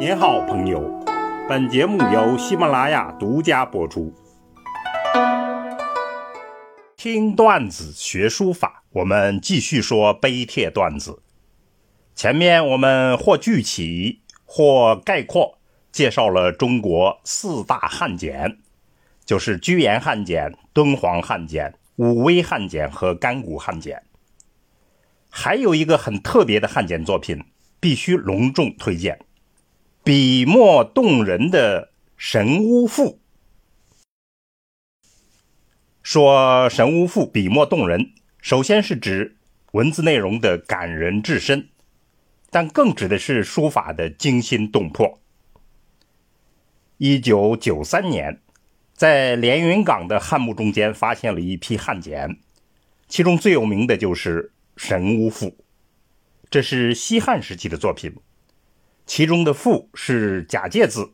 您好，朋友。本节目由喜马拉雅独家播出。听段子学书法，我们继续说碑帖段子。前面我们或具体或概括介绍了中国四大汉简，就是居延汉简、敦煌汉简、武威汉简和甘谷汉简。还有一个很特别的汉简作品，必须隆重推荐。笔墨动人的《神巫赋》，说《神巫赋》笔墨动人，首先是指文字内容的感人至深，但更指的是书法的惊心动魄。一九九三年，在连云港的汉墓中间发现了一批汉简，其中最有名的就是《神巫赋》，这是西汉时期的作品。其中的“赋”是假借字，“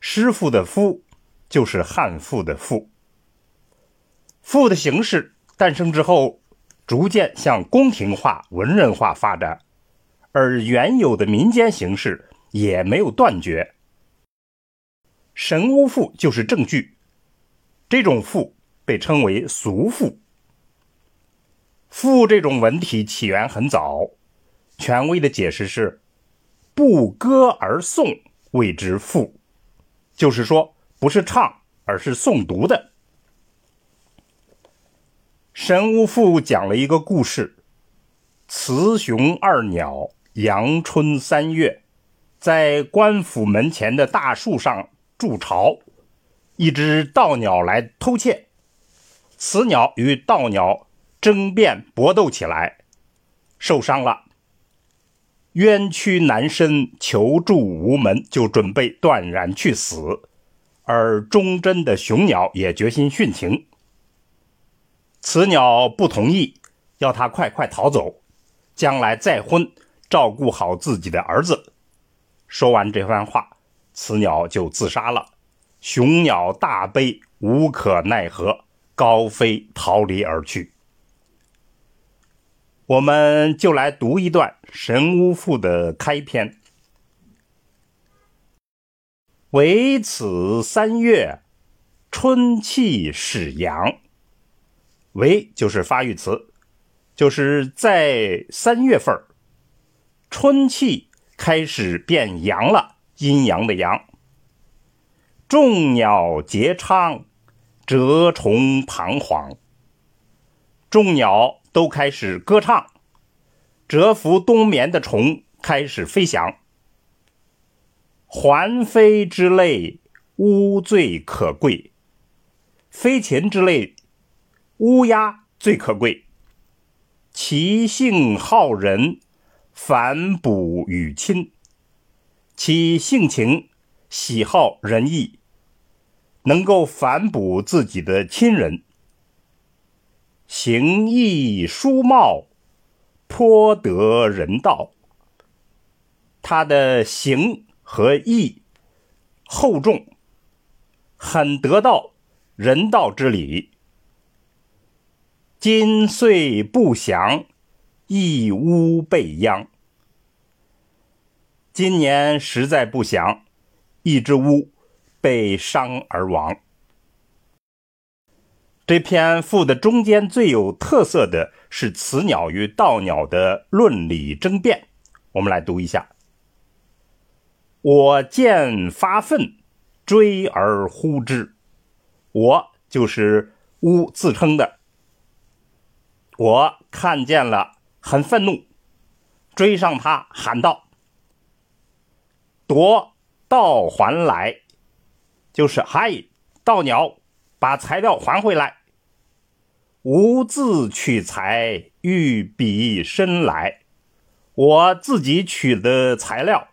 师傅”的“夫”就是汉赋的“赋”。赋的形式诞生之后，逐渐向宫廷化、文人化发展，而原有的民间形式也没有断绝。神巫赋就是证据。这种赋被称为俗赋。赋这种文体起源很早，权威的解释是。不歌而诵谓之赋，就是说不是唱，而是诵读的。《神巫赋》讲了一个故事：雌雄二鸟，阳春三月，在官府门前的大树上筑巢，一只盗鸟来偷窃，雌鸟与盗鸟争辩搏斗起来，受伤了。冤屈难伸，求助无门，就准备断然去死。而忠贞的雄鸟也决心殉情。雌鸟不同意，要他快快逃走，将来再婚，照顾好自己的儿子。说完这番话，雌鸟就自杀了。雄鸟大悲，无可奈何，高飞逃离而去。我们就来读一段《神巫赋》的开篇：“唯此三月，春气始阳。”“唯”就是发育词，就是在三月份春气开始变阳了，阴阳的阳。众鸟结昌，蛰虫彷徨。众鸟。都开始歌唱，蛰伏冬眠的虫开始飞翔。环飞之类，乌最可贵；飞禽之类，乌鸦最可贵。其性好人，反哺与亲。其性情喜好仁义，能够反哺自己的亲人。形意书貌，颇得人道。他的形和意厚重，很得到人道之理。今岁不祥，一屋被殃。今年实在不祥，一只乌被伤而亡。这篇赋的中间最有特色的是雌鸟与盗鸟的论理争辩。我们来读一下：“我见发愤，追而呼之。”我就是乌自称的。我看见了，很愤怒，追上他，喊道：“夺盗还来！”就是嗨，盗鸟。把材料还回来。无自取材，欲彼身来。我自己取的材料，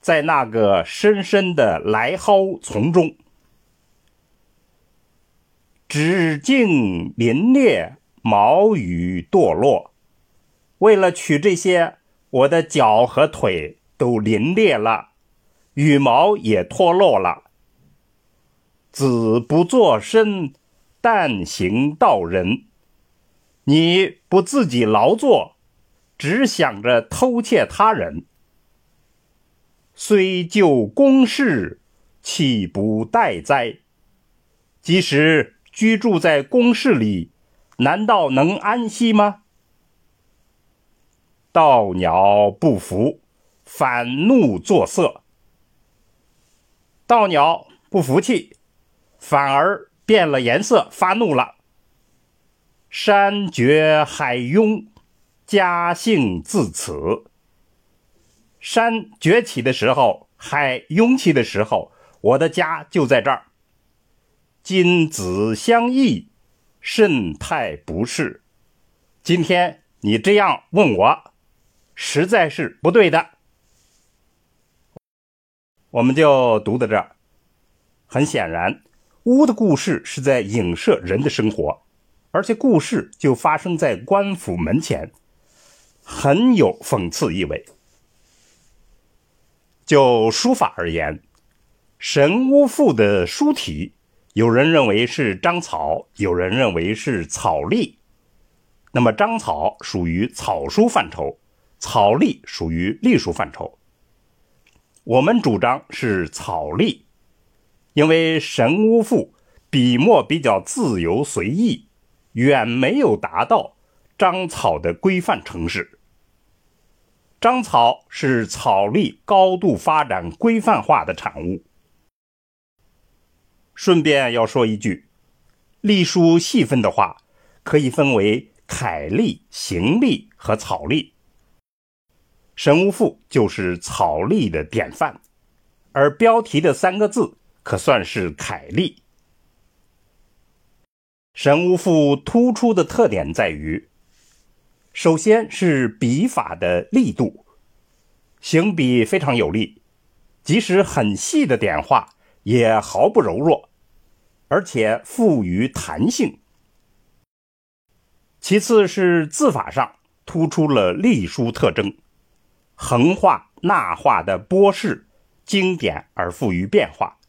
在那个深深的来蒿丛中。指茎鳞裂，毛羽堕落。为了取这些，我的脚和腿都鳞裂了，羽毛也脱落了。子不作身，但行道人。你不自己劳作，只想着偷窃他人，虽就公室，岂不待哉？即使居住在宫室里，难道能安息吗？道鸟不服，反怒作色。道鸟不服气，反而变了颜色，发怒了。山绝海拥，家幸自此。山崛起的时候，海涌起的时候，我的家就在这儿。君子相异，甚太不是。今天你这样问我，实在是不对的。我们就读到这儿。很显然，巫的故事是在影射人的生活，而且故事就发生在官府门前，很有讽刺意味。就书法而言，《神巫赋》的书体。有人认为是章草，有人认为是草隶。那么章草属于草书范畴，草隶属于隶书范畴。我们主张是草隶，因为《神巫赋》笔墨比较自由随意，远没有达到章草的规范程式。章草是草隶高度发展规范化的产物。顺便要说一句，隶书细分的话，可以分为楷隶、行隶和草隶。《神巫赋》就是草隶的典范，而标题的三个字可算是楷隶。《神巫赋》突出的特点在于，首先是笔法的力度，行笔非常有力，即使很细的点画。也毫不柔弱，而且富于弹性。其次是字法上突出了隶书特征，横画、捺画的波式经典而富于变化。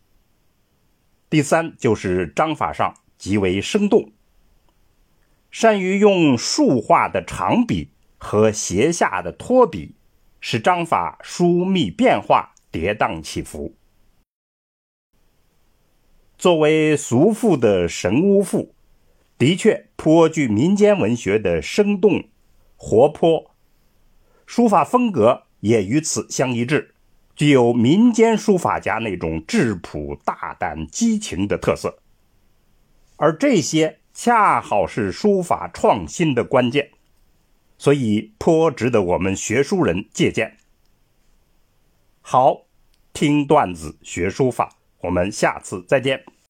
第三就是章法上极为生动，善于用竖画的长笔和斜下的托笔，使章法疏密变化、跌宕起伏。作为俗赋的《神巫赋》，的确颇具民间文学的生动、活泼，书法风格也与此相一致，具有民间书法家那种质朴、大胆、激情的特色。而这些恰好是书法创新的关键，所以颇值得我们学书人借鉴。好，听段子学书法，我们下次再见。